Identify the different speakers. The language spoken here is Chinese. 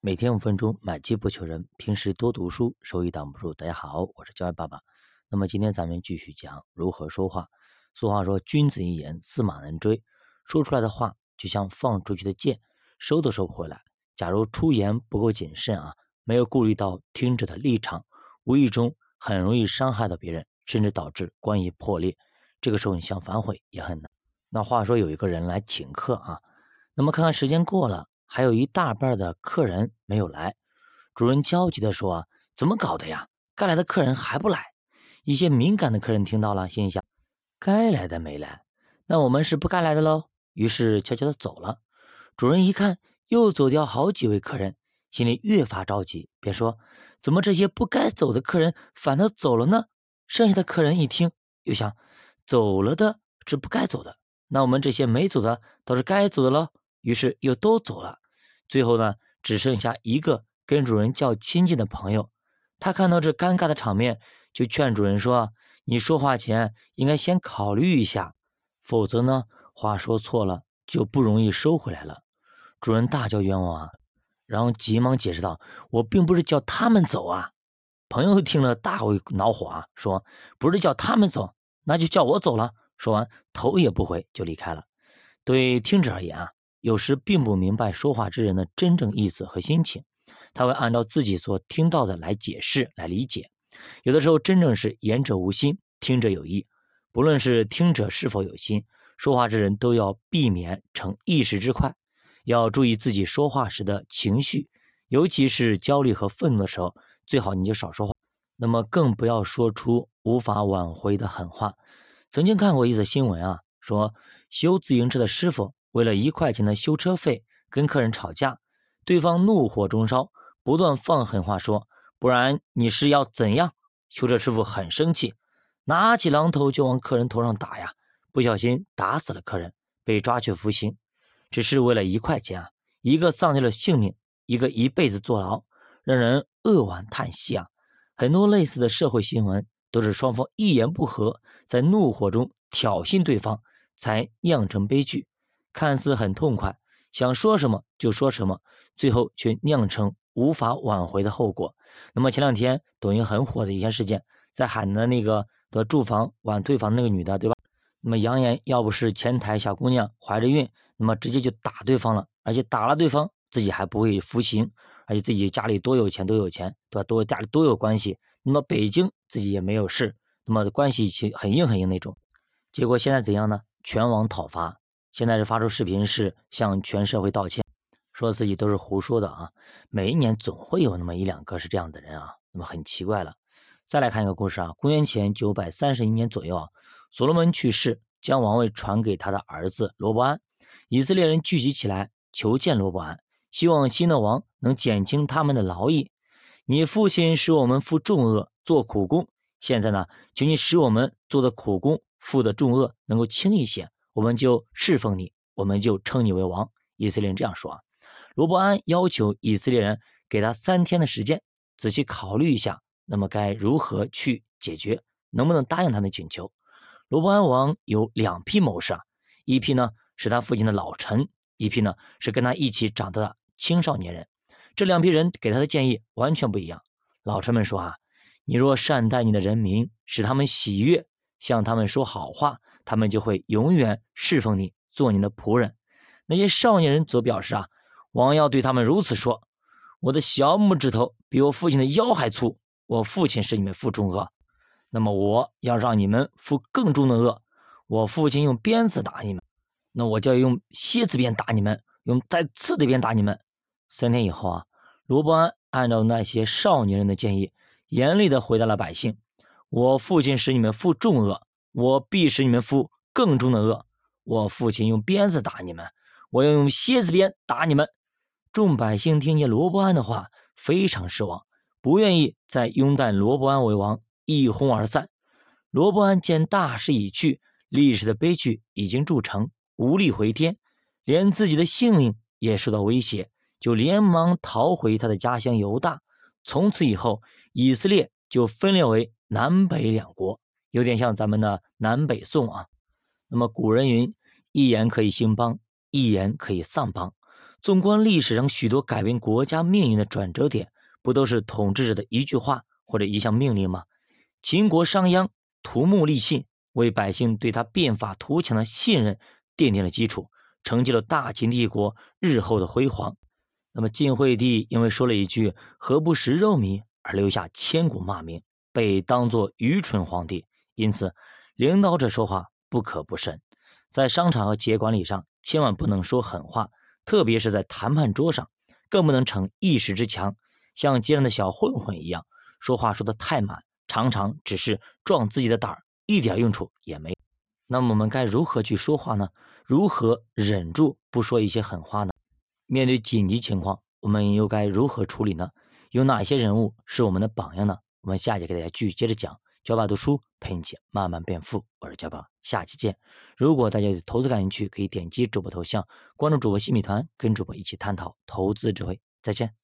Speaker 1: 每天五分钟，买机不求人。平时多读书，收益挡不住。大家好，我是教育爸爸。那么今天咱们继续讲如何说话。俗话说，君子一言，驷马难追。说出来的话就像放出去的箭，收都收不回来。假如出言不够谨慎啊，没有顾虑到听者的立场，无意中很容易伤害到别人，甚至导致关系破裂。这个时候你想反悔也很难。那话说有一个人来请客啊，那么看看时间过了。还有一大半的客人没有来，主人焦急地说：“怎么搞的呀？该来的客人还不来。”一些敏感的客人听到了，心想：“该来的没来，那我们是不该来的喽。”于是悄悄地走了。主人一看，又走掉好几位客人，心里越发着急，便说：“怎么这些不该走的客人反倒走了呢？”剩下的客人一听，又想：“走了的是不该走的，那我们这些没走的都是该走的喽。”于是又都走了，最后呢，只剩下一个跟主人较亲近的朋友。他看到这尴尬的场面，就劝主人说：“你说话前应该先考虑一下，否则呢，话说错了就不容易收回来了。”主人大叫冤枉啊，然后急忙解释道：“我并不是叫他们走啊。”朋友听了大为恼火啊，说：“不是叫他们走，那就叫我走了。”说完，头也不回就离开了。对听者而言啊。有时并不明白说话之人的真正意思和心情，他会按照自己所听到的来解释、来理解。有的时候，真正是言者无心，听者有意。不论是听者是否有心，说话之人都要避免成一时之快，要注意自己说话时的情绪，尤其是焦虑和愤怒的时候，最好你就少说话。那么，更不要说出无法挽回的狠话。曾经看过一则新闻啊，说修自行车的师傅。为了一块钱的修车费，跟客人吵架，对方怒火中烧，不断放狠话说：“不然你是要怎样？”修车师傅很生气，拿起榔头就往客人头上打呀，不小心打死了客人，被抓去服刑。只是为了一块钱啊，一个丧掉了性命，一个一辈子坐牢，让人扼腕叹息啊！很多类似的社会新闻，都是双方一言不合，在怒火中挑衅对方，才酿成悲剧。看似很痛快，想说什么就说什么，最后却酿成无法挽回的后果。那么前两天抖音很火的一件事件，在海南那个的住房晚退房那个女的，对吧？那么扬言要不是前台小姑娘怀着孕，那么直接就打对方了，而且打了对方自己还不会服刑，而且自己家里多有钱，多有钱，对吧？多家里多有关系，那么北京自己也没有事，那么关系很硬很硬那种。结果现在怎样呢？全网讨伐。现在是发出视频，是向全社会道歉，说自己都是胡说的啊！每一年总会有那么一两个是这样的人啊，那么很奇怪了。再来看一个故事啊，公元前九百三十一年左右啊，所罗门去世，将王位传给他的儿子罗伯安。以色列人聚集起来求见罗伯安，希望新的王能减轻他们的劳役。你父亲使我们负重恶，做苦工，现在呢，求你使我们做的苦工、负的重恶能够轻一些。我们就侍奉你，我们就称你为王。以色列人这样说啊。罗伯安要求以色列人给他三天的时间，仔细考虑一下，那么该如何去解决？能不能答应他的请求？罗伯安王有两批谋士啊，一批呢是他父亲的老臣，一批呢是跟他一起长大的青少年人。这两批人给他的建议完全不一样。老臣们说啊，你若善待你的人民，使他们喜悦，向他们说好话。他们就会永远侍奉你，做你的仆人。那些少年人则表示啊，王要对他们如此说：“我的小拇指头比我父亲的腰还粗，我父亲使你们负重恶，那么我要让你们负更重的恶。我父亲用鞭子打你们，那我就要用蝎子鞭打你们，用带刺的鞭打你们。”三天以后啊，罗伯安按照那些少年人的建议，严厉地回答了百姓：“我父亲使你们负重恶。”我必使你们负更重的恶。我父亲用鞭子打你们，我要用蝎子鞭打你们。众百姓听见罗伯安的话，非常失望，不愿意再拥戴罗伯安为王，一哄而散。罗伯安见大势已去，历史的悲剧已经铸成，无力回天，连自己的性命也受到威胁，就连忙逃回他的家乡犹大。从此以后，以色列就分裂为南北两国。有点像咱们的南北宋啊。那么古人云：“一言可以兴邦，一言可以丧邦。”纵观历史上许多改变国家命运的转折点，不都是统治者的一句话或者一项命令吗？秦国商鞅图木立信，为百姓对他变法图强的信任奠定了基础，成就了大秦帝国日后的辉煌。那么晋惠帝因为说了一句“何不食肉糜”而留下千古骂名，被当作愚蠢皇帝。因此，领导者说话不可不慎，在商场和企业管理上，千万不能说狠话。特别是在谈判桌上，更不能逞一时之强，像街上的小混混一样说话说的太满，常常只是壮自己的胆儿，一点用处也没。那么我们该如何去说话呢？如何忍住不说一些狠话呢？面对紧急情况，我们又该如何处理呢？有哪些人物是我们的榜样呢？我们下节给大家继续接着讲。教爸读书陪你一起慢慢变富，我是教爸，下期见。如果大家对投资感兴趣，可以点击主播头像关注主播新米团，跟主播一起探讨投资智慧。再见。